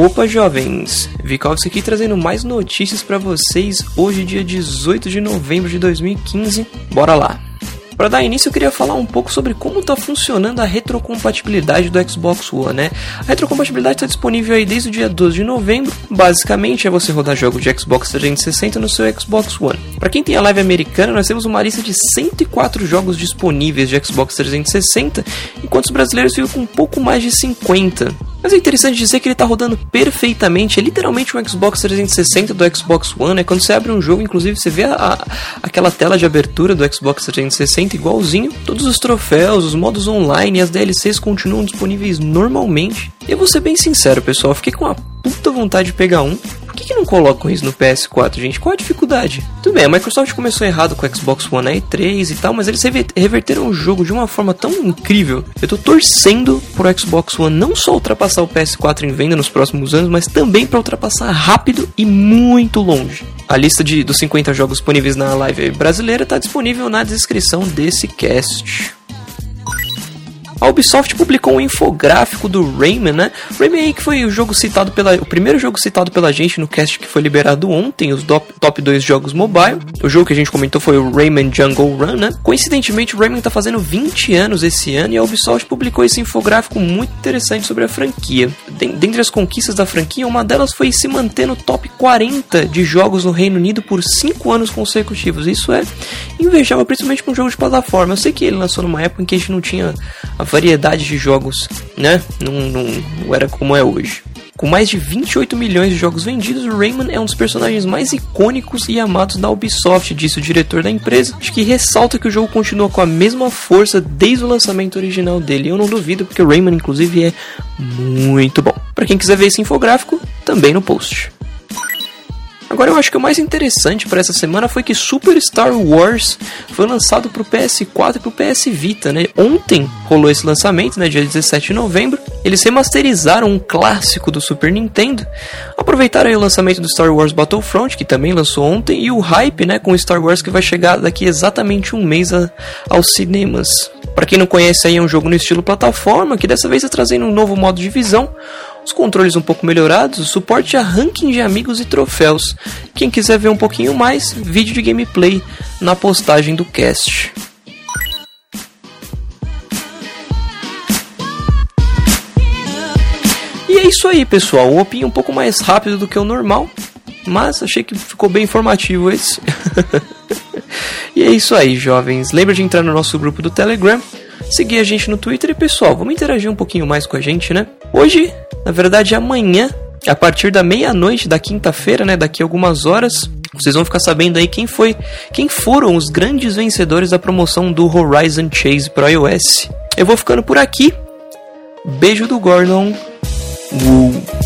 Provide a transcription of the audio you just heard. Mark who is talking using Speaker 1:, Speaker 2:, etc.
Speaker 1: Opa, jovens! Vikovski aqui trazendo mais notícias para vocês. Hoje, dia 18 de novembro de 2015. Bora lá! Para dar início, eu queria falar um pouco sobre como está funcionando a retrocompatibilidade do Xbox One, né? A retrocompatibilidade está disponível aí desde o dia 12 de novembro. Basicamente, é você rodar jogos de Xbox 360 no seu Xbox One. Para quem tem a live americana, nós temos uma lista de 104 jogos disponíveis de Xbox 360, enquanto os brasileiros ficam com um pouco mais de 50. Mas é interessante dizer que ele está rodando perfeitamente, é literalmente um Xbox 360 do Xbox One, né? Quando você abre um jogo, inclusive você vê a, a, aquela tela de abertura do Xbox 360 igualzinho, todos os troféus, os modos online e as DLCs continuam disponíveis normalmente. E eu vou ser bem sincero, pessoal, fiquei com uma puta vontade de pegar um, que, que não colocam isso no PS4, gente? Qual a dificuldade? Tudo bem, a Microsoft começou errado com o Xbox One E3 e tal, mas eles reverteram o jogo de uma forma tão incrível. Eu tô torcendo pro Xbox One não só ultrapassar o PS4 em venda nos próximos anos, mas também para ultrapassar rápido e muito longe. A lista de, dos 50 jogos disponíveis na live brasileira está disponível na descrição desse cast. A Ubisoft publicou um infográfico do Rayman, né? Rayman aí que foi o jogo citado pela. O primeiro jogo citado pela gente no cast que foi liberado ontem, os top, top 2 jogos mobile. O jogo que a gente comentou foi o Rayman Jungle Run, né? Coincidentemente, o Rayman tá fazendo 20 anos esse ano e a Ubisoft publicou esse infográfico muito interessante sobre a franquia. Dentre as conquistas da franquia, uma delas foi se manter no top 40 de jogos no Reino Unido por 5 anos consecutivos. Isso é invejável, principalmente para um jogo de plataforma. Eu sei que ele lançou numa época em que a gente não tinha a variedade de jogos, né? Não, não, não era como é hoje. Com mais de 28 milhões de jogos vendidos, o Rayman é um dos personagens mais icônicos e amados da Ubisoft, disse o diretor da empresa, que ressalta que o jogo continua com a mesma força desde o lançamento original dele. Eu não duvido, porque o Rayman, inclusive, é muito bom. Para quem quiser ver esse infográfico, também no post. Agora eu acho que o mais interessante para essa semana foi que Super Star Wars foi lançado para o PS4 e para o PS Vita, né? Ontem rolou esse lançamento, né? Dia 17 de novembro. Eles remasterizaram um clássico do Super Nintendo, aproveitaram o lançamento do Star Wars Battlefront, que também lançou ontem, e o hype, né, com Star Wars que vai chegar daqui exatamente um mês a, aos cinemas. Para quem não conhece aí é um jogo no estilo plataforma, que dessa vez está trazendo um novo modo de visão, os controles um pouco melhorados, suporte a ranking de amigos e troféus. Quem quiser ver um pouquinho mais, vídeo de gameplay na postagem do cast. E é isso aí, pessoal. Um opinho um pouco mais rápido do que o normal, mas achei que ficou bem informativo esse. e é isso aí, jovens. Lembra de entrar no nosso grupo do Telegram, seguir a gente no Twitter e, pessoal, vamos interagir um pouquinho mais com a gente, né? Hoje na verdade, amanhã, a partir da meia-noite da quinta-feira, né, daqui a algumas horas, vocês vão ficar sabendo aí quem foi, quem foram os grandes vencedores da promoção do Horizon Chase Pro iOS. Eu vou ficando por aqui. Beijo do Gordon. Uh.